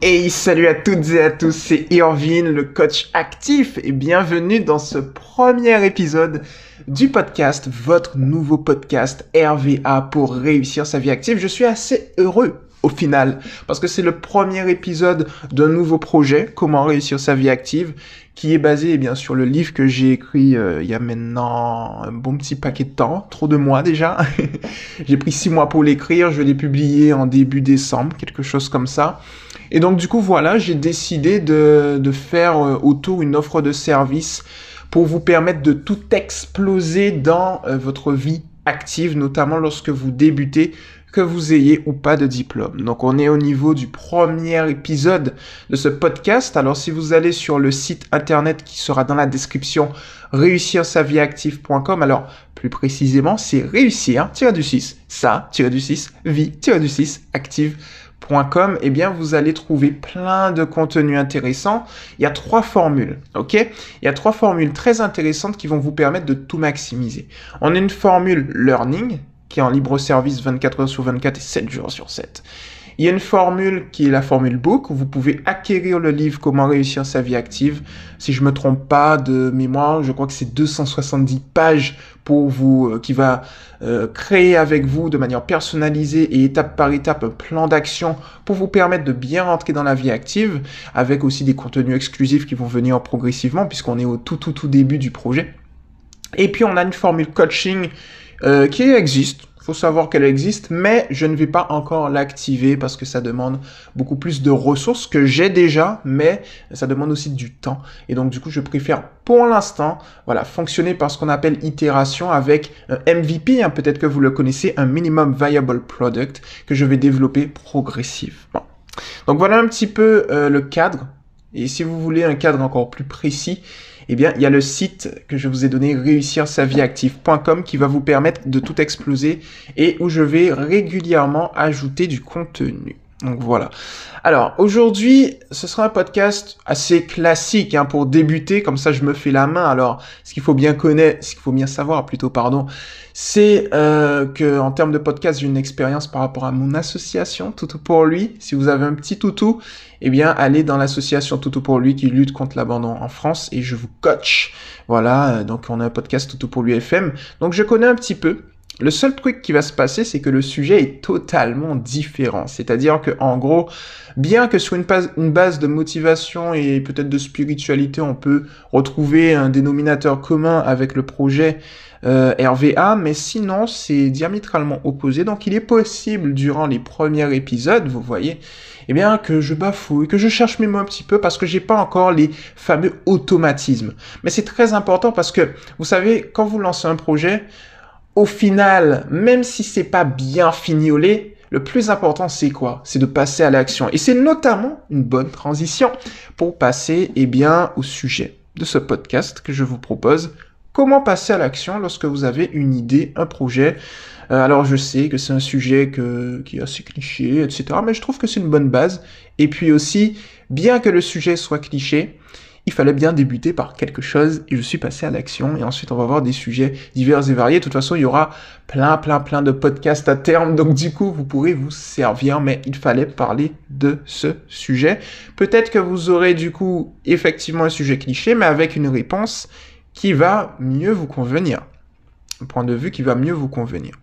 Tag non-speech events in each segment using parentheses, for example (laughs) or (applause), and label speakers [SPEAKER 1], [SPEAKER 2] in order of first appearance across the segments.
[SPEAKER 1] Hey, salut à toutes et à tous, c'est Irvine, le coach actif, et bienvenue dans ce premier épisode du podcast, votre nouveau podcast RVA pour réussir sa vie active. Je suis assez heureux au final, parce que c'est le premier épisode d'un nouveau projet, Comment réussir sa vie active, qui est basé eh bien sur le livre que j'ai écrit euh, il y a maintenant un bon petit paquet de temps, trop de mois déjà. (laughs) j'ai pris six mois pour l'écrire, je l'ai publié en début décembre, quelque chose comme ça. Et donc du coup voilà, j'ai décidé de, faire euh, autour une offre de service pour vous permettre de tout exploser dans euh, votre vie active, notamment lorsque vous débutez que vous ayez ou pas de diplôme. Donc on est au niveau du premier épisode de ce podcast. Alors si vous allez sur le site internet qui sera dans la description réussir sa vie active.com, alors plus précisément c'est réussir du 6 ça du 6 vie du 6 active.com, eh bien, vous allez trouver plein de contenus intéressants. Il y a trois formules, ok? Il y a trois formules très intéressantes qui vont vous permettre de tout maximiser. On a une formule learning, qui est en libre service 24 heures sur 24 et 7 jours sur 7. Il y a une formule qui est la formule book où vous pouvez acquérir le livre Comment réussir sa vie active. Si je me trompe pas de mémoire, je crois que c'est 270 pages pour vous euh, qui va euh, créer avec vous de manière personnalisée et étape par étape un plan d'action pour vous permettre de bien rentrer dans la vie active avec aussi des contenus exclusifs qui vont venir progressivement puisqu'on est au tout tout tout début du projet. Et puis on a une formule coaching euh, qui existe. Faut savoir qu'elle existe, mais je ne vais pas encore l'activer parce que ça demande beaucoup plus de ressources que j'ai déjà, mais ça demande aussi du temps. Et donc du coup, je préfère pour l'instant, voilà, fonctionner par ce qu'on appelle itération avec un MVP, hein, peut-être que vous le connaissez, un minimum viable product que je vais développer progressivement. Donc voilà un petit peu euh, le cadre. Et si vous voulez un cadre encore plus précis, eh bien, il y a le site que je vous ai donné, réussir-sa-vie-active.com, qui va vous permettre de tout exploser et où je vais régulièrement ajouter du contenu. Donc voilà. Alors aujourd'hui, ce sera un podcast assez classique hein, pour débuter, comme ça je me fais la main. Alors ce qu'il faut bien connaître, ce qu'il faut bien savoir plutôt, pardon, c'est euh, que en termes de podcast, j'ai une expérience par rapport à mon association Toutou pour lui. Si vous avez un petit toutou, eh bien allez dans l'association Toutou pour lui qui lutte contre l'abandon en France et je vous coach. Voilà, donc on a un podcast Toutou pour lui FM. Donc je connais un petit peu. Le seul truc qui va se passer, c'est que le sujet est totalement différent. C'est-à-dire que, en gros, bien que sur une, base, de motivation et peut-être de spiritualité, on peut retrouver un dénominateur commun avec le projet euh, RVA, mais sinon, c'est diamétralement opposé. Donc, il est possible, durant les premiers épisodes, vous voyez, eh bien, que je bafouille, que je cherche mes mots un petit peu parce que j'ai pas encore les fameux automatismes. Mais c'est très important parce que, vous savez, quand vous lancez un projet, au final, même si c'est pas bien fignolé, le plus important c'est quoi? C'est de passer à l'action. Et c'est notamment une bonne transition pour passer eh bien au sujet de ce podcast que je vous propose. Comment passer à l'action lorsque vous avez une idée, un projet? Euh, Alors je sais que c'est un sujet qui est assez cliché, etc. Mais je trouve que c'est une bonne base. Et puis aussi, bien que le sujet soit cliché, il fallait bien débuter par quelque chose et je suis passé à l'action et ensuite on va voir des sujets divers et variés. De toute façon, il y aura plein, plein, plein de podcasts à terme, donc du coup, vous pourrez vous servir, mais il fallait parler de ce sujet. Peut-être que vous aurez du coup effectivement un sujet cliché, mais avec une réponse qui va mieux vous convenir. Un point de vue qui va mieux vous convenir.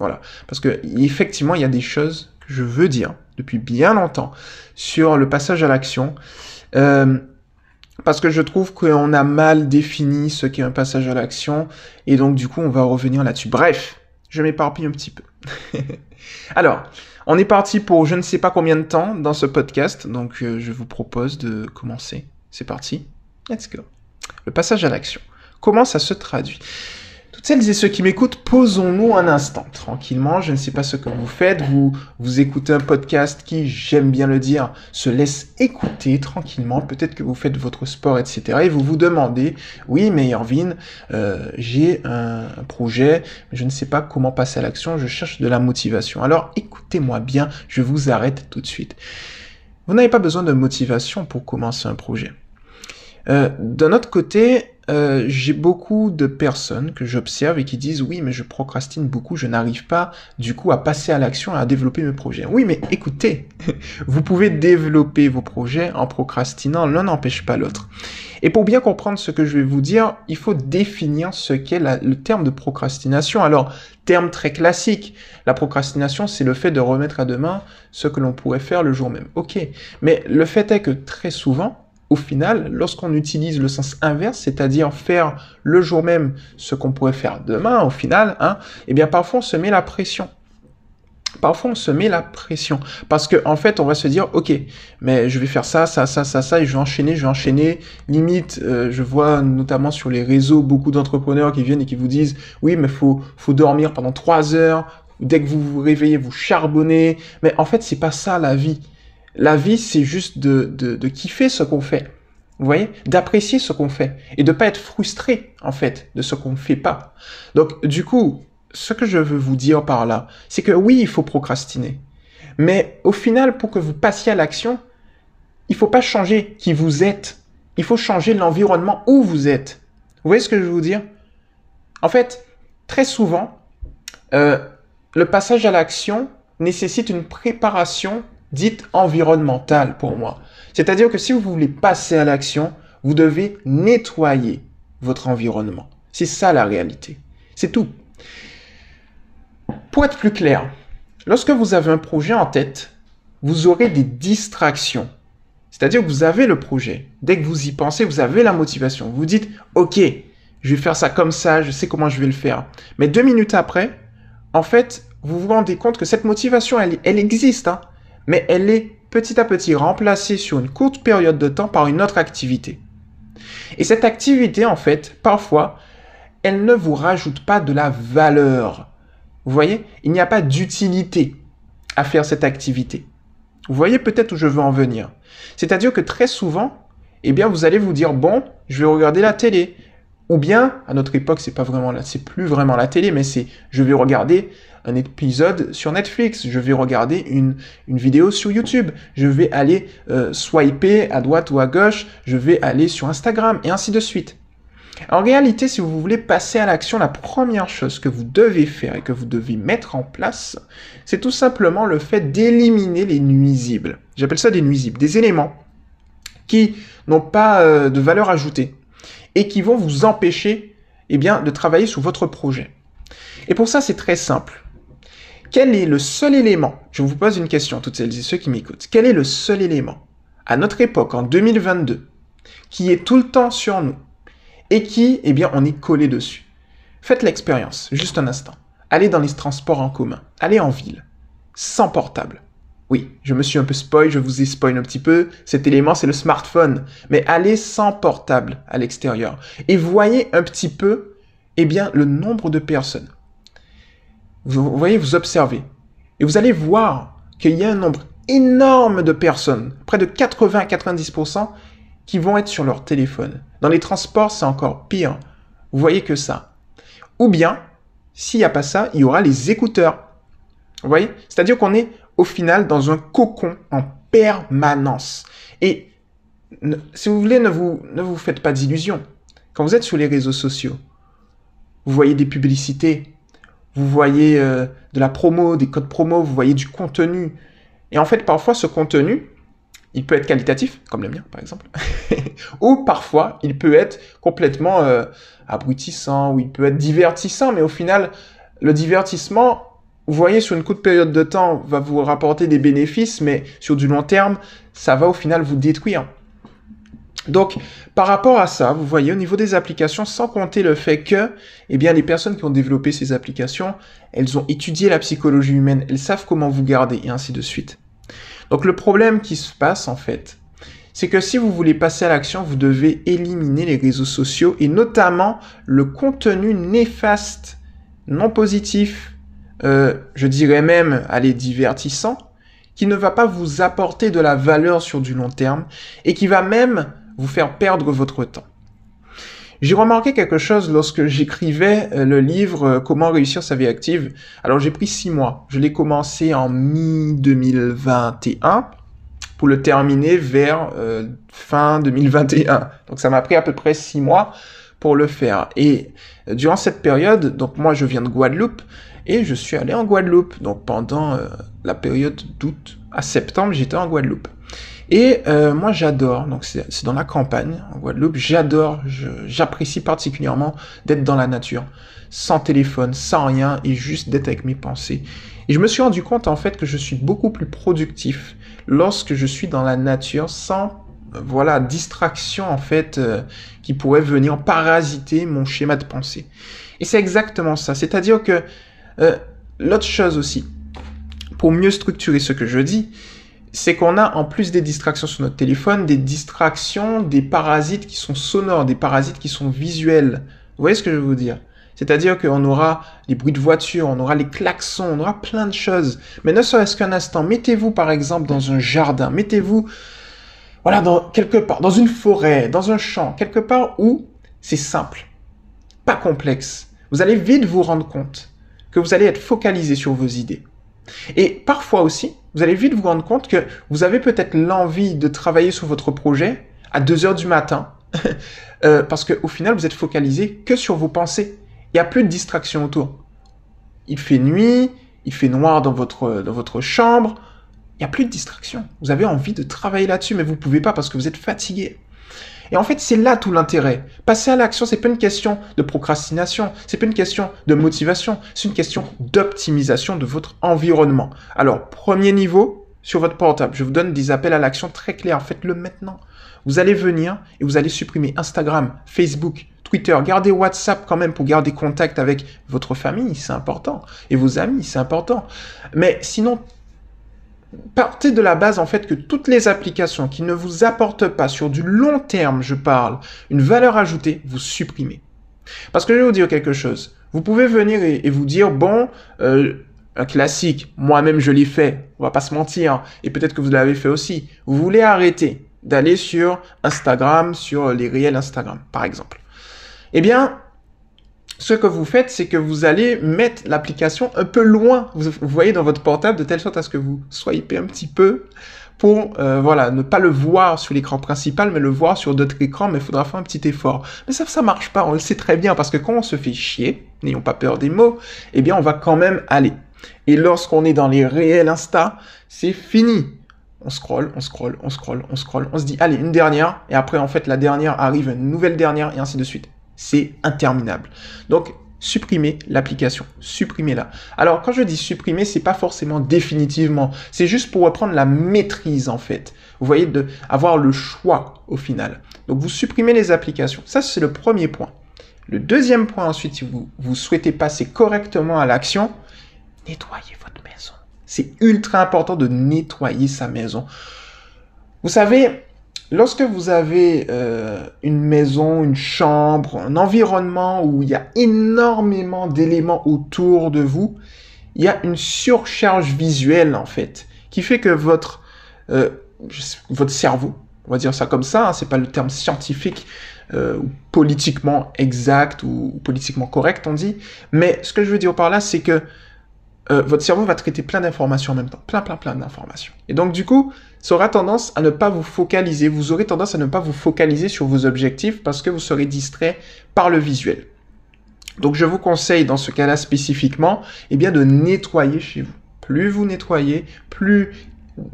[SPEAKER 1] Voilà. Parce que effectivement, il y a des choses que je veux dire depuis bien longtemps sur le passage à l'action. Euh, parce que je trouve qu'on a mal défini ce qu'est un passage à l'action, et donc du coup on va revenir là-dessus. Bref, je m'éparpille un petit peu. (laughs) Alors, on est parti pour je ne sais pas combien de temps dans ce podcast, donc euh, je vous propose de commencer. C'est parti, let's go. Le passage à l'action. Comment ça se traduit? Toutes celles et ceux qui m'écoutent, posons-nous un instant, tranquillement. Je ne sais pas ce que vous faites. Vous, vous écoutez un podcast qui, j'aime bien le dire, se laisse écouter tranquillement. Peut-être que vous faites votre sport, etc. Et vous vous demandez, oui, mais Irvine, euh, j'ai un, projet, mais je ne sais pas comment passer à l'action. Je cherche de la motivation. Alors, écoutez-moi bien. Je vous arrête tout de suite. Vous n'avez pas besoin de motivation pour commencer un projet. Euh, D'un autre côté, euh, j'ai beaucoup de personnes que j'observe et qui disent oui, mais je procrastine beaucoup, je n'arrive pas du coup à passer à l'action, à développer mes projets. Oui, mais écoutez, (laughs) vous pouvez développer vos projets en procrastinant, l'un n'empêche pas l'autre. Et pour bien comprendre ce que je vais vous dire, il faut définir ce qu'est le terme de procrastination. Alors, terme très classique, la procrastination, c'est le fait de remettre à demain ce que l'on pourrait faire le jour même. Ok, mais le fait est que très souvent, au final, lorsqu'on utilise le sens inverse, c'est-à-dire faire le jour même ce qu'on pourrait faire demain, au final, hein, eh bien parfois on se met la pression. Parfois on se met la pression. Parce qu'en en fait on va se dire ok mais je vais faire ça ça ça ça ça et je vais enchaîner je vais enchaîner. Limite euh, je vois notamment sur les réseaux beaucoup d'entrepreneurs qui viennent et qui vous disent oui mais faut faut dormir pendant trois heures. Dès que vous vous réveillez vous charbonnez. Mais en fait c'est pas ça la vie la vie, c'est juste de, de, kiffer ce qu'on fait. Vous voyez D'apprécier ce qu'on fait. Et de pas être frustré, en fait, de ce qu'on ne fait pas. Donc, du coup, ce que je veux vous dire par là, c'est que oui, il faut procrastiner. Mais au final, pour que vous passiez à l'action, il faut pas changer qui vous êtes. Il faut changer l'environnement où vous êtes. Vous voyez ce que je veux vous dire? En fait, très souvent, euh, le passage à l'action nécessite une préparation dite environnementale pour moi. C'est-à-dire que si vous voulez passer à l'action, vous devez nettoyer votre environnement. C'est ça la réalité. C'est tout. Pour être plus clair, lorsque vous avez un projet en tête, vous aurez des distractions. C'est-à-dire que vous avez le projet. Dès que vous y pensez, vous avez la motivation. Vous dites, OK, je vais faire ça comme ça, je sais comment je vais le faire. Mais deux minutes après, en fait, vous vous rendez compte que cette motivation, elle, existe. Hein mais elle est petit à petit remplacée sur une courte période de temps par une autre activité. Et cette activité, en fait, parfois, elle ne vous rajoute pas de la valeur. Vous voyez, il n'y a pas d'utilité à faire cette activité. Vous voyez peut-être où je veux en venir. C'est-à-dire que très souvent, eh bien, vous allez vous dire, bon, je vais regarder la télé. Ou bien, à notre époque, c'est pas vraiment là, c'est plus vraiment la télé, mais c'est, je vais regarder un épisode sur Netflix, je vais regarder une, vidéo sur YouTube, je vais aller euh, swiper à droite ou à gauche, je vais aller sur Instagram, et ainsi de suite. En réalité, si vous voulez passer à l'action, la première chose que vous devez faire et que vous devez mettre en place, c'est tout simplement le fait d'éliminer les nuisibles. J'appelle ça des nuisibles, des éléments qui n'ont pas euh, de valeur ajoutée et qui vont vous empêcher eh bien, de travailler sur votre projet. Et pour ça, c'est très simple. Quel est le seul élément, je vous pose une question, toutes celles et ceux qui m'écoutent, quel est le seul élément, à notre époque, en 2022, qui est tout le temps sur nous, et qui, eh bien, on est collé dessus? Faites l'expérience, juste un instant. Allez dans les transports en commun, allez en ville, sans portable. Oui, je me suis un peu spoil, je vous ai spoil un petit peu. Cet élément, c'est le smartphone. Mais allez sans portable à l'extérieur. Et voyez un petit peu, eh bien, le nombre de personnes vous voyez, vous observez. Et vous allez voir qu'il y a un nombre énorme de personnes, près de 80-90%, qui vont être sur leur téléphone. Dans les transports, c'est encore pire. Vous voyez que ça. Ou bien, s'il n'y a pas ça, il y aura les écouteurs. Vous voyez? C'est-à-dire qu'on est au final dans un cocon en permanence. Et si vous voulez, ne vous, ne vous faites pas d'illusions. Quand vous êtes sur les réseaux sociaux, vous voyez des publicités, vous voyez euh, de la promo, des codes promo, vous voyez du contenu. Et en fait, parfois, ce contenu, il peut être qualitatif, comme le mien par exemple, (laughs) ou parfois, il peut être complètement euh, abrutissant, ou il peut être divertissant, mais au final, le divertissement, vous voyez, sur une courte période de temps, va vous rapporter des bénéfices, mais sur du long terme, ça va au final vous détruire. Donc, par rapport à ça, vous voyez, au niveau des applications, sans compter le fait que, eh bien, les personnes qui ont développé ces applications, elles ont étudié la psychologie humaine, elles savent comment vous garder, et ainsi de suite. Donc, le problème qui se passe, en fait, c'est que si vous voulez passer à l'action, vous devez éliminer les réseaux sociaux, et notamment le contenu néfaste, non positif, euh, je dirais même, allez, divertissant, qui ne va pas vous apporter de la valeur sur du long terme, et qui va même vous faire perdre votre temps. J'ai remarqué quelque chose lorsque j'écrivais euh, le livre euh, Comment réussir sa vie active. Alors j'ai pris six mois. Je l'ai commencé en mi-2021 pour le terminer vers euh, fin 2021. Donc ça m'a pris à peu près six mois pour le faire. Et durant cette période, donc moi je viens de Guadeloupe et je suis allé en Guadeloupe. Donc pendant la période d'août à septembre, j'étais en Guadeloupe. Et euh, moi j'adore, donc c'est dans la campagne en Guadeloupe, j'adore, j'apprécie particulièrement d'être dans la nature, sans téléphone, sans rien, et juste d'être avec mes pensées. Et je me suis rendu compte en fait que je suis beaucoup plus productif lorsque je suis dans la nature sans voilà distraction en fait euh, qui pourrait venir parasiter mon schéma de pensée. Et c'est exactement ça. C'est-à-dire que euh, l'autre chose aussi, pour mieux structurer ce que je dis, c'est qu'on a en plus des distractions sur notre téléphone, des distractions, des parasites qui sont sonores, des parasites qui sont visuels. Vous voyez ce que je veux vous dire? C'est-à-dire qu'on aura les bruits de voiture, on aura les klaxons, on aura plein de choses. Mais ne serait-ce qu'un instant, mettez-vous par exemple dans un jardin, mettez-vous voilà, dans, quelque part, dans une forêt, dans un champ, quelque part où c'est simple, pas complexe. Vous allez vite vous rendre compte que vous allez être focalisé sur vos idées. Et parfois aussi, vous allez vite vous rendre compte que vous avez peut-être l'envie de travailler sur votre projet à 2 heures du matin, (laughs) euh, parce qu'au final, vous êtes focalisé que sur vos pensées. Il n'y a plus de distraction autour. Il fait nuit, il fait noir dans votre, dans votre chambre, il n'y a plus de distraction. Vous avez envie de travailler là-dessus, mais vous ne pouvez pas parce que vous êtes fatigué. Et en fait, c'est là tout l'intérêt. Passer à l'action, c'est pas une question de procrastination, c'est pas une question de motivation, c'est une question d'optimisation de votre environnement. Alors, premier niveau, sur votre portable, je vous donne des appels à l'action très clairs. Faites-le maintenant. Vous allez venir et vous allez supprimer Instagram, Facebook, Twitter. Gardez WhatsApp quand même pour garder contact avec votre famille, c'est important. Et vos amis, c'est important. Mais sinon, partez de la base en fait que toutes les applications qui ne vous apportent pas sur du long terme, je parle, une valeur ajoutée, vous supprimez. Parce que je vais vous dire quelque chose. Vous pouvez venir et, vous dire, bon, euh, un classique, moi-même je l'ai fait, on va pas se mentir, et peut-être que vous l'avez fait aussi. Vous voulez arrêter d'aller sur Instagram, sur les réels Instagram, par exemple. Eh bien, ce que vous faites, c'est que vous allez mettre l'application un peu loin, vous, voyez, dans votre portable, de telle sorte à ce que vous swipez un petit peu pour, euh, voilà, ne pas le voir sur l'écran principal, mais le voir sur d'autres écrans, mais il faudra faire un petit effort. Mais ça, ça marche pas, on le sait très bien, parce que quand on se fait chier, n'ayons pas peur des mots, eh bien, on va quand même aller. Et lorsqu'on est dans les réels Insta, c'est fini. On scroll, on scroll, on scroll, on scroll, on se dit, allez, une dernière, et après, en fait, la dernière arrive, une nouvelle dernière, et ainsi de suite c'est interminable. Donc, supprimez l'application, supprimez-la. Alors, quand je dis supprimer, c'est pas forcément définitivement, c'est juste pour reprendre la maîtrise en fait. Vous voyez, de avoir le choix au final. Donc, vous supprimez les applications. Ça, c'est le premier point. Le deuxième point ensuite, si vous, vous souhaitez passer correctement à l'action, nettoyez votre maison. C'est ultra important de nettoyer sa maison. Vous savez, Lorsque vous avez euh, une maison, une chambre, un environnement où il y a énormément d'éléments autour de vous, il y a une surcharge visuelle en fait, qui fait que votre euh, votre cerveau, on va dire ça comme ça, hein, c'est pas le terme scientifique euh, ou politiquement exact ou politiquement correct on dit, mais ce que je veux dire par là, c'est que votre cerveau va traiter plein d'informations en même temps. Plein, plein, plein d'informations. Et donc, du coup, ça aura tendance à ne pas vous focaliser. Vous aurez tendance à ne pas vous focaliser sur vos objectifs parce que vous serez distrait par le visuel. Donc, je vous conseille, dans ce cas-là spécifiquement, eh bien, de nettoyer chez vous. Plus vous nettoyez, plus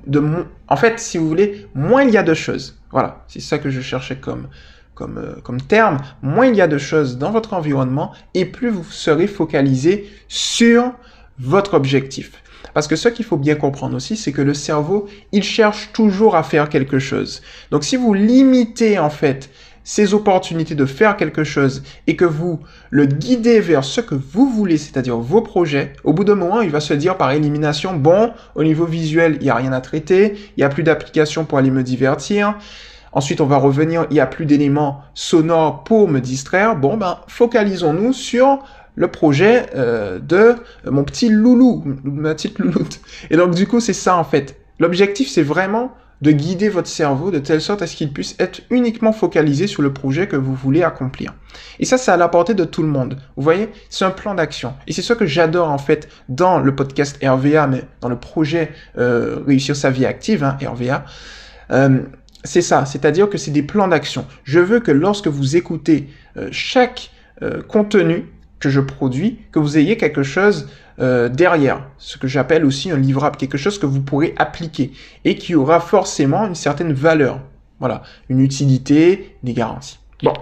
[SPEAKER 1] de... En fait, si vous voulez, moins il y a de choses. Voilà, c'est ça que je cherchais comme, comme, euh, comme terme. Moins il y a de choses dans votre environnement et plus vous serez focalisé sur votre objectif. Parce que ce qu'il faut bien comprendre aussi, c'est que le cerveau, il cherche toujours à faire quelque chose. Donc si vous limitez en fait ces opportunités de faire quelque chose et que vous le guidez vers ce que vous voulez, c'est-à-dire vos projets, au bout d'un moment, il va se dire par élimination, bon, au niveau visuel, il n'y a rien à traiter, il n'y a plus d'application pour aller me divertir. Ensuite, on va revenir, il n'y a plus d'éléments sonores pour me distraire. Bon, ben, focalisons-nous sur le projet euh, de mon petit loulou, ma petite louloute. Et donc du coup, c'est ça en fait. L'objectif, c'est vraiment de guider votre cerveau de telle sorte à ce qu'il puisse être uniquement focalisé sur le projet que vous voulez accomplir. Et ça, c'est à la portée de tout le monde. Vous voyez, c'est un plan d'action. Et c'est ce que j'adore en fait dans le podcast RVA, mais dans le projet euh, Réussir sa vie active, hein, RVA. Euh, c'est ça, c'est-à-dire que c'est des plans d'action. Je veux que lorsque vous écoutez chaque contenu que je produis, que vous ayez quelque chose euh, derrière, ce que j'appelle aussi un livrable, quelque chose que vous pourrez appliquer et qui aura forcément une certaine valeur. Voilà, une utilité, des garanties. Bon.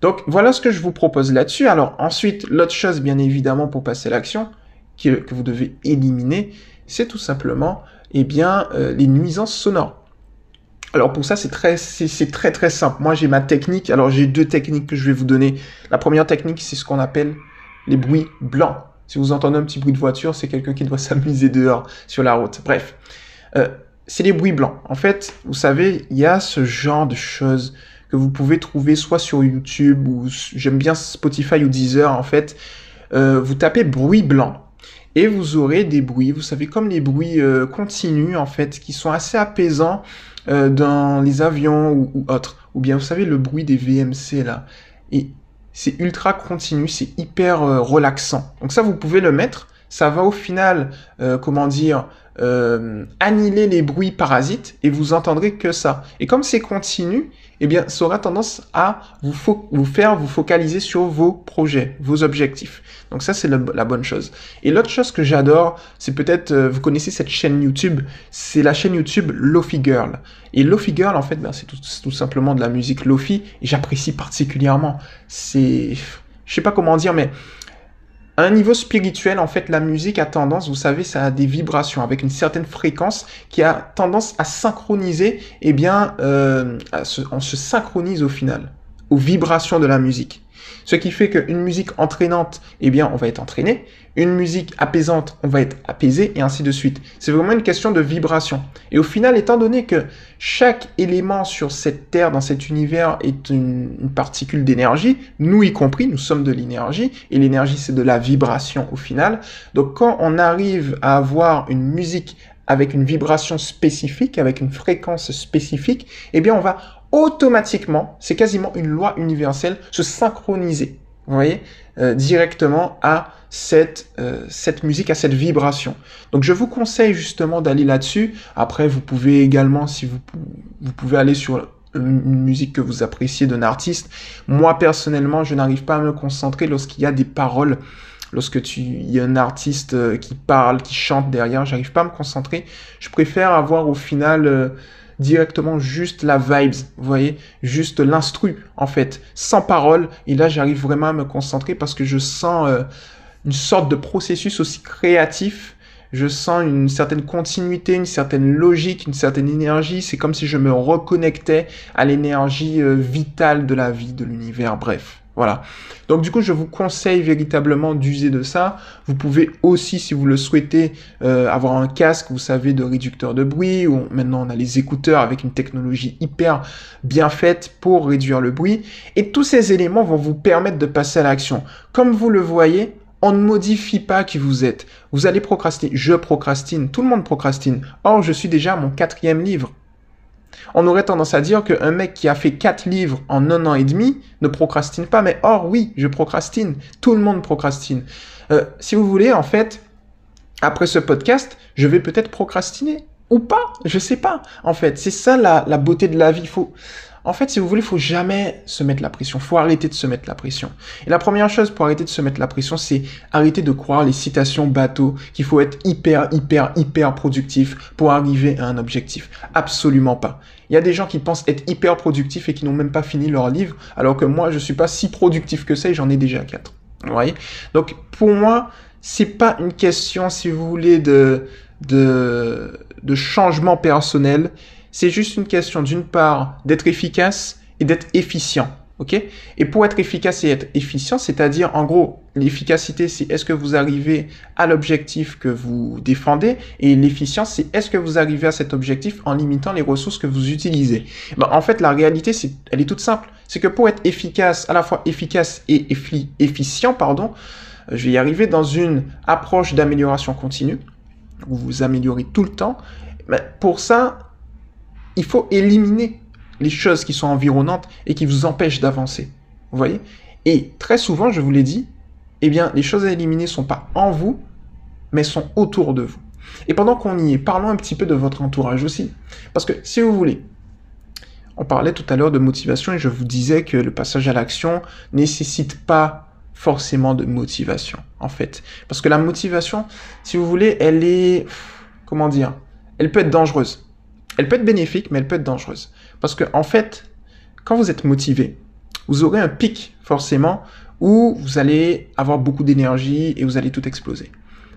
[SPEAKER 1] Donc voilà ce que je vous propose là-dessus. Alors ensuite, l'autre chose bien évidemment pour passer l'action que vous devez éliminer, c'est tout simplement eh bien, les nuisances sonores. Alors pour ça, c'est très, c'est très très simple. Moi, j'ai ma technique. Alors j'ai deux techniques que je vais vous donner. La première technique, c'est ce qu'on appelle les bruits blancs. Si vous entendez un petit bruit de voiture, c'est quelqu'un qui doit (laughs) s'amuser dehors sur la route. Bref, euh, c'est les bruits blancs. En fait, vous savez, il y a ce genre de choses que vous pouvez trouver soit sur YouTube ou j'aime bien Spotify ou Deezer. En fait, euh, vous tapez bruit blanc et vous aurez des bruits, vous savez, comme les bruits euh, continus en fait, qui sont assez apaisants euh, dans les avions ou, autres. Ou bien, vous savez, le bruit des VMC là. Et c'est ultra continu, c'est hyper euh, relaxant. Donc ça, vous pouvez le mettre. Ça va au final, euh, comment dire, annihiler les bruits parasites et vous entendrez que ça. Et comme c'est continu, eh bien, ça aura tendance à vous, vous faire vous focaliser sur vos projets, vos objectifs. Donc ça, c'est la bonne chose. Et l'autre chose que j'adore, c'est peut-être, euh, vous connaissez cette chaîne YouTube, c'est la chaîne YouTube Lofi Girl. Et Lofi Girl, en fait, ben, c'est tout, tout, simplement de la musique Lofi, et j'apprécie particulièrement. C'est, je sais pas comment dire, mais un niveau spirituel, en fait, la musique a tendance, vous savez, ça a des vibrations avec une certaine fréquence qui a tendance à synchroniser, eh bien, euh, on se synchronise au final aux vibrations de la musique. Ce qui fait qu'une musique entraînante, eh bien, on va être entraîné. Une musique apaisante, on va être apaisé, et ainsi de suite. C'est vraiment une question de vibration. Et au final, étant donné que chaque élément sur cette Terre, dans cet univers, est une, particule d'énergie, nous y compris, nous sommes de l'énergie, et l'énergie, c'est de la vibration au final. Donc, quand on arrive à avoir une musique avec une vibration spécifique, avec une fréquence spécifique, eh bien, on va automatiquement, c'est quasiment une loi universelle, se synchroniser, vous voyez, euh, directement à cette, euh, cette musique, à cette vibration. Donc je vous conseille justement d'aller là-dessus. Après, vous pouvez également, si vous, vous pouvez aller sur une musique que vous appréciez d'un artiste. Moi, personnellement, je n'arrive pas à me concentrer lorsqu'il y a des paroles lorsque tu il y a un artiste euh, qui parle, qui chante derrière, j'arrive pas à me concentrer. Je préfère avoir au final directement juste la vibes, vous voyez, juste l'instru en fait, sans parole. Et là, j'arrive vraiment à me concentrer parce que je sens euh, une sorte de processus aussi créatif. Je sens une certaine continuité, une certaine logique, une certaine énergie. C'est comme si je me reconnectais à l'énergie euh, vitale de la vie, de l'univers. Bref. Voilà. Donc du coup, je vous conseille véritablement d'user de ça. Vous pouvez aussi, si vous le souhaitez, euh, avoir un casque, vous savez, de réducteur de bruit, ou maintenant on a les écouteurs avec une technologie hyper bien faite pour réduire le bruit. Et tous ces éléments vont vous permettre de passer à l'action. Comme vous le voyez, on ne modifie pas qui vous êtes. Vous allez procrastiner. Je procrastine. Tout le monde procrastine. Or, je suis déjà à mon quatrième livre. On aurait tendance à dire qu'un mec qui a fait 4 livres en un an et demi ne procrastine pas, mais or oui, je procrastine. Tout le monde procrastine. Euh, si vous voulez, en fait, après ce podcast, je vais peut-être procrastiner ou pas, je sais pas. En fait, c'est ça la, la beauté de la vie. Faut, en fait, si vous voulez, il faut jamais se mettre la pression. faut arrêter de se mettre la pression. Et la première chose pour arrêter de se mettre la pression, c'est arrêter de croire les citations bateaux qu'il faut être hyper, hyper, hyper productif pour arriver à un objectif. Absolument pas. Il y a des gens qui pensent être hyper productifs et qui n'ont même pas fini leur livre, alors que moi, je suis pas si productif que ça et j'en ai déjà quatre. Vous Donc, pour moi, c'est pas une question, si vous voulez, de changement personnel c'est juste une question d'une part d'être efficace et d'être efficient. Et pour être efficace et être efficient, c'est-à-dire en gros, l'efficacité c'est est-ce que vous arrivez à l'objectif que vous défendez et l'efficience c'est est-ce que vous arrivez à cet objectif en limitant les ressources que vous utilisez? Ben, en fait, la réalité c'est elle est toute simple, c'est que pour être efficace, à la fois efficace et efficient, pardon, je vais y arriver dans une approche d'amélioration continue où vous améliorez tout le temps. Mais pour ça, il faut éliminer les choses qui sont environnantes et qui vous empêchent d'avancer. Vous voyez? Et très souvent, je vous l'ai dit, eh bien, les choses à éliminer ne sont pas en vous, mais sont autour de vous. Et pendant qu'on y est, parlons un petit peu de votre entourage aussi. Parce que si vous voulez, on parlait tout à l'heure de motivation et je vous disais que le passage à l'action nécessite pas forcément de motivation, en fait. Parce que la motivation, si vous voulez, elle est, comment dire, elle peut être dangereuse. Elle peut être bénéfique, mais elle peut être dangereuse. Parce que, en fait, quand vous êtes motivé, vous aurez un pic, forcément, où vous allez avoir beaucoup d'énergie et vous allez tout exploser.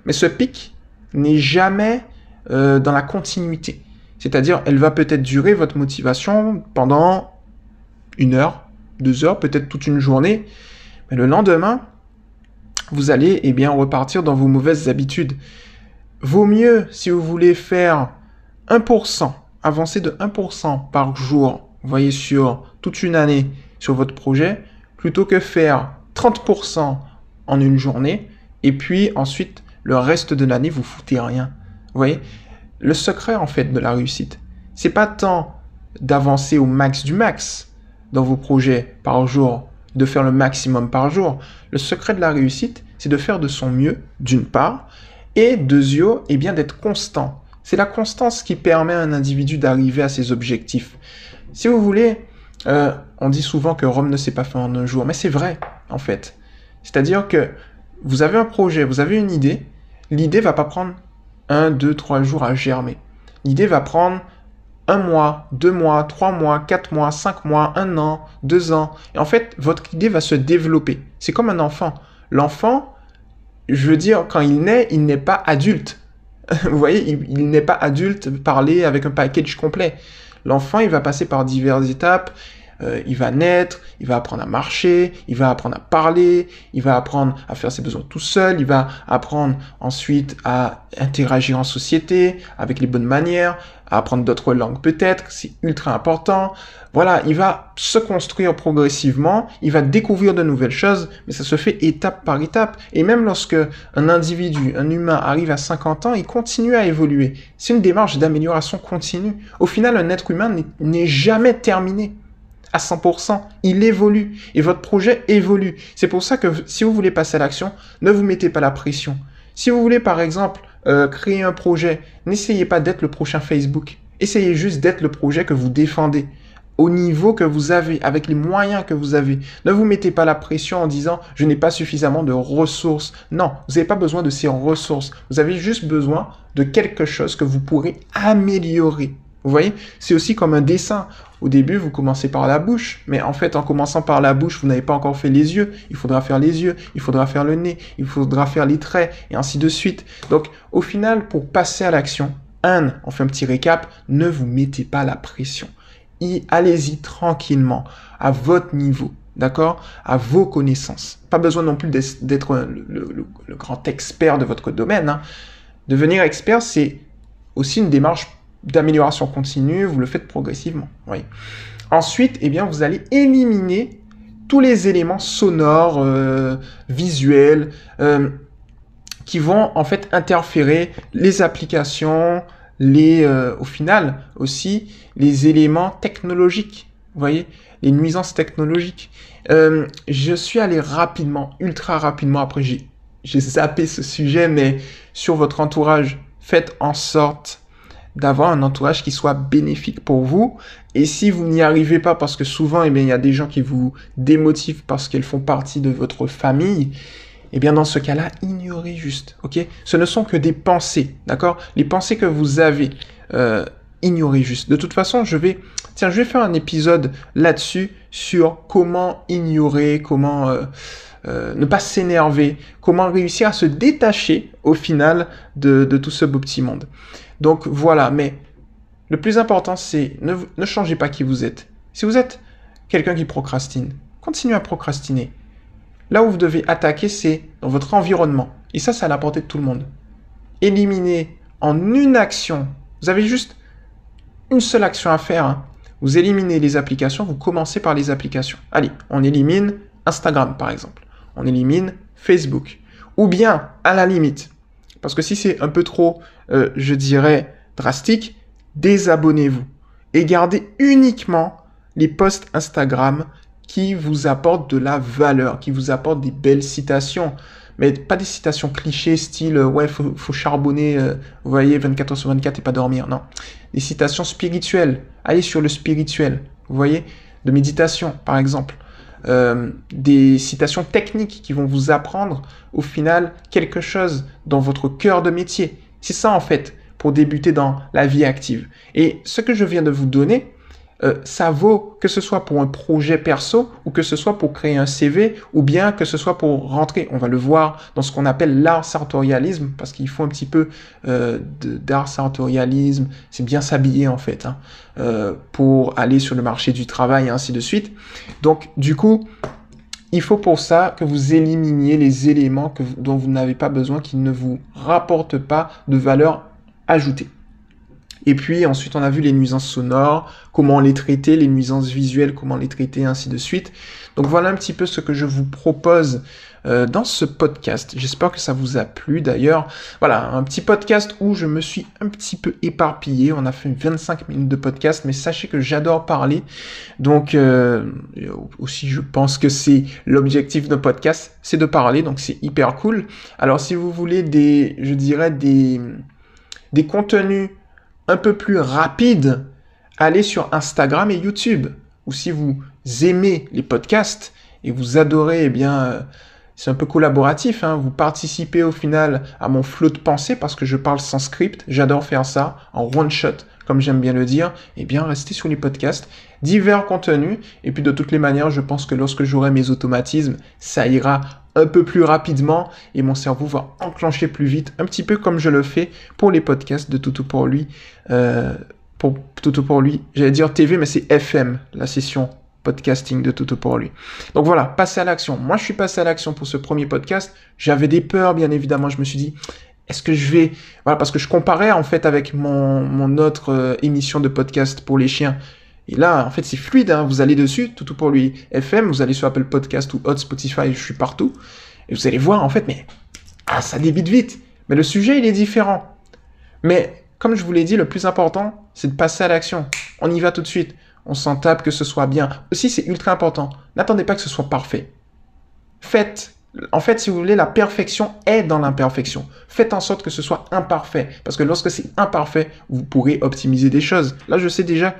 [SPEAKER 1] Mais ce pic n'est jamais euh, dans la continuité. C'est-à-dire, elle va peut-être durer votre motivation pendant une heure, deux heures, peut-être toute une journée. Mais le lendemain, vous allez eh bien repartir dans vos mauvaises habitudes. Vaut mieux, si vous voulez faire 1%, avancer de 1% par jour, vous voyez, sur toute une année sur votre projet, plutôt que faire 30% en une journée, et puis ensuite, le reste de l'année, vous foutez rien. Vous voyez Le secret, en fait, de la réussite, c'est pas tant d'avancer au max du max dans vos projets par jour, de faire le maximum par jour. Le secret de la réussite, c'est de faire de son mieux, d'une part, et deuxièmement, et bien d'être constant. C'est la constance qui permet à un individu d'arriver à ses objectifs. Si vous voulez, euh, on dit souvent que Rome ne s'est pas fait en un jour, mais c'est vrai, en fait. C'est-à-dire que vous avez un projet, vous avez une idée, l'idée va pas prendre un, deux, trois jours à germer. L'idée va prendre un mois, deux mois, trois mois, quatre mois, cinq mois, un an, deux ans. Et en fait, votre idée va se développer. C'est comme un enfant. L'enfant, je veux dire, quand il naît, il n'est pas adulte. (laughs) Vous voyez, il, n'est pas adulte parler avec un package complet. L'enfant, il va passer par diverses étapes. Euh, il va naître, il va apprendre à marcher, il va apprendre à parler, il va apprendre à faire ses besoins tout seul, il va apprendre ensuite à interagir en société avec les bonnes manières, à apprendre d'autres langues peut-être, c'est ultra important. Voilà, il va se construire progressivement, il va découvrir de nouvelles choses, mais ça se fait étape par étape. Et même lorsque un individu, un humain arrive à 50 ans, il continue à évoluer. C'est une démarche d'amélioration continue. Au final, un être humain n'est jamais terminé à 100%, il évolue et votre projet évolue. C'est pour ça que si vous voulez passer à l'action, ne vous mettez pas la pression. Si vous voulez par exemple euh, créer un projet, n'essayez pas d'être le prochain Facebook. Essayez juste d'être le projet que vous défendez au niveau que vous avez, avec les moyens que vous avez. Ne vous mettez pas la pression en disant je n'ai pas suffisamment de ressources. Non, vous n'avez pas besoin de ces ressources. Vous avez juste besoin de quelque chose que vous pourrez améliorer. Vous voyez, c'est aussi comme un dessin. Au début, vous commencez par la bouche, mais en fait, en commençant par la bouche, vous n'avez pas encore fait les yeux. Il faudra faire les yeux, il faudra faire le nez, il faudra faire les traits, et ainsi de suite. Donc, au final, pour passer à l'action, un, on fait un petit récap, ne vous mettez pas la pression. Allez-y tranquillement, à votre niveau, d'accord? À vos connaissances. Pas besoin non plus d'être le, grand expert de votre domaine. Hein. Devenir expert, c'est aussi une démarche d'amélioration continue, vous le faites progressivement. Oui. Ensuite, eh bien, vous allez éliminer tous les éléments sonores, euh, visuels, euh, qui vont en fait interférer les applications, les, euh, au final aussi les éléments technologiques. Vous voyez, les nuisances technologiques. je suis allé rapidement, ultra rapidement. Après, j'ai zappé ce sujet, mais sur votre entourage, faites en sorte d'avoir un entourage qui soit bénéfique pour vous. Et si vous n'y arrivez pas, parce que souvent, eh il y a des gens qui vous démotivent parce qu'elles font partie de votre famille, eh bien, dans ce cas-là, ignorez juste, ok? Ce ne sont que des pensées, d'accord? Les pensées que vous avez, euh, ignorez juste. De toute façon, je vais, tiens, je vais faire un épisode là-dessus sur comment ignorer, comment euh, euh, ne pas s'énerver, comment réussir à se détacher au final de, de tout ce beau petit monde. Donc voilà, mais le plus important, c'est ne, changez pas qui vous êtes. Si vous êtes quelqu'un qui procrastine, continuez à procrastiner. Là où vous devez attaquer, c'est dans votre environnement. Et ça, c'est à la portée de tout le monde. Éliminez en une action. Vous avez juste une seule action à faire. Hein. Vous éliminez les applications, vous commencez par les applications. Allez, on élimine Instagram, par exemple. On élimine Facebook. Ou bien, à la limite, parce que si c'est un peu trop, euh, je dirais, drastique, désabonnez-vous et gardez uniquement les posts Instagram qui vous apportent de la valeur, qui vous apportent des belles citations. Mais pas des citations clichés, style euh, ouais, faut, faut charbonner, euh, vous voyez, 24 heures sur 24 et pas dormir. Non. Des citations spirituelles. Allez sur le spirituel. vous voyez, de méditation par exemple. Euh, des citations techniques qui vont vous apprendre au final quelque chose dans votre cœur de métier. C'est ça en fait pour débuter dans la vie active. Et ce que je viens de vous donner, euh, ça vaut que ce soit pour un projet perso ou que ce soit pour créer un CV ou bien que ce soit pour rentrer, on va le voir dans ce qu'on appelle l'art sartorialisme parce qu'il faut un petit peu euh, d'art sartorialisme, c'est bien s'habiller en fait, hein, euh, pour aller sur le marché du travail et ainsi de suite. Donc du coup, il faut pour ça que vous éliminiez les éléments dont vous n'avez pas besoin, qui ne vous rapportent pas de valeur ajoutée. Et puis ensuite, on a vu les nuisances sonores, comment les traiter, les nuisances visuelles, comment les traiter, ainsi de suite. Donc voilà un petit peu ce que je vous propose euh, dans ce podcast. J'espère que ça vous a plu d'ailleurs. Voilà, un petit podcast où je me suis un petit peu éparpillé. On a fait 25 minutes de podcast, mais sachez que j'adore parler. Donc euh, aussi, je pense que c'est l'objectif d'un podcast, c'est de parler. Donc c'est hyper cool. Alors si vous voulez des, je dirais des, des contenus un peu plus rapide, allez sur Instagram et YouTube. Ou si vous aimez les podcasts et vous adorez, eh bien, euh, c'est un peu collaboratif. Hein. Vous participez au final à mon flot de pensée parce que je parle sans script. J'adore faire ça en one shot, comme j'aime bien le dire. Eh bien, restez sur les podcasts, divers contenus. Et puis, de toutes les manières, je pense que lorsque j'aurai mes automatismes, ça ira un peu plus rapidement et mon cerveau va enclencher plus vite, un petit peu comme je le fais pour les podcasts de Toutou pour lui. Euh, pour Toutou pour lui, j'allais dire TV, mais c'est FM, la session podcasting de Toutou pour lui. Donc voilà, passer à l'action. Moi, je suis passé à l'action pour ce premier podcast. J'avais des peurs, bien évidemment. Je me suis dit, est-ce que je vais... Voilà, parce que je comparais en fait avec mon, mon autre euh, émission de podcast pour les chiens. Et là, en fait, c'est fluide. Hein. Vous allez dessus, tout, pour lui FM, vous allez sur Apple Podcast ou Hot Spotify, je suis partout. Et vous allez voir, en fait, mais ah, ça débite vite. Mais le sujet, il est différent. Mais comme je vous l'ai dit, le plus important, c'est de passer à l'action. On y va tout de suite. On s'en tape que ce soit bien. Aussi, c'est ultra important. N'attendez pas que ce soit parfait. Faites. En fait, si vous voulez, la perfection est dans l'imperfection. Faites en sorte que ce soit imparfait. Parce que lorsque c'est imparfait, vous pourrez optimiser des choses. Là, je sais déjà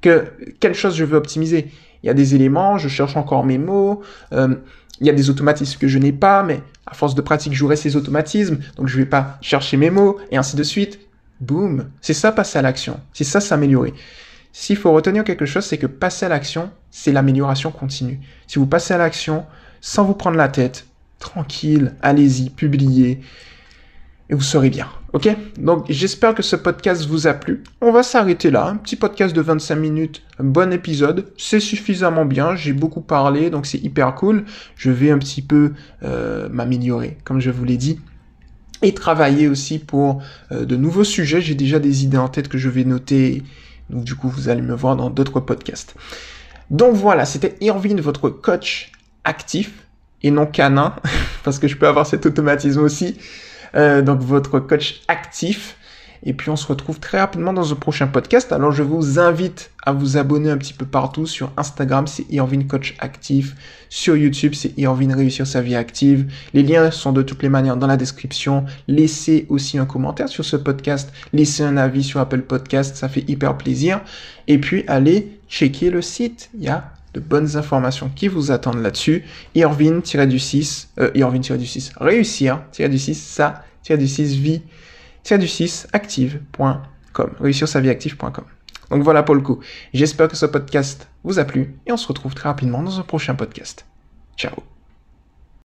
[SPEAKER 1] que quelle chose je veux optimiser? Il y a des éléments, je cherche encore mes mots, euh, il y a des automatismes que je n'ai pas, mais à force de pratique, j'aurai ces automatismes, donc je ne vais pas chercher mes mots, et ainsi de suite. Boum. C'est ça passer à l'action. C'est ça s'améliorer. S'il faut retenir quelque chose, c'est que passer à l'action, c'est l'amélioration continue. Si vous passez à l'action sans vous prendre la tête, tranquille, allez-y, publiez, et vous serez bien. Ok? Donc j'espère que ce podcast vous a plu. On va s'arrêter là. Un petit podcast de 25 minutes, un bon épisode. C'est suffisamment bien. J'ai beaucoup parlé, donc c'est hyper cool. Je vais un petit peu euh, m'améliorer, comme je vous l'ai dit. Et travailler aussi pour euh, de nouveaux sujets. J'ai déjà des idées en tête que je vais noter. Donc du coup, vous allez me voir dans d'autres podcasts. Donc voilà, c'était Irvine, votre coach actif et non canin, (laughs) parce que je peux avoir cet automatisme aussi. Euh, donc votre coach actif. Et puis on se retrouve très rapidement dans un prochain podcast. Alors je vous invite à vous abonner un petit peu partout. Sur Instagram, c'est Irvine Coach Actif. Sur YouTube, c'est Irvine Réussir sa vie active. Les liens sont de toutes les manières dans la description. Laissez aussi un commentaire sur ce podcast. Laissez un avis sur Apple Podcast. Ça fait hyper plaisir. Et puis allez checker le site. Il de bonnes informations qui vous attendent là-dessus. Irvine-du-6, euh, Irvine-du-6, réussir-du-6, ça-du-6 vie-du-6 active.com, réussir sa vie active.com. Donc voilà pour le coup. J'espère que ce podcast vous a plu et on se retrouve très rapidement dans un prochain podcast. Ciao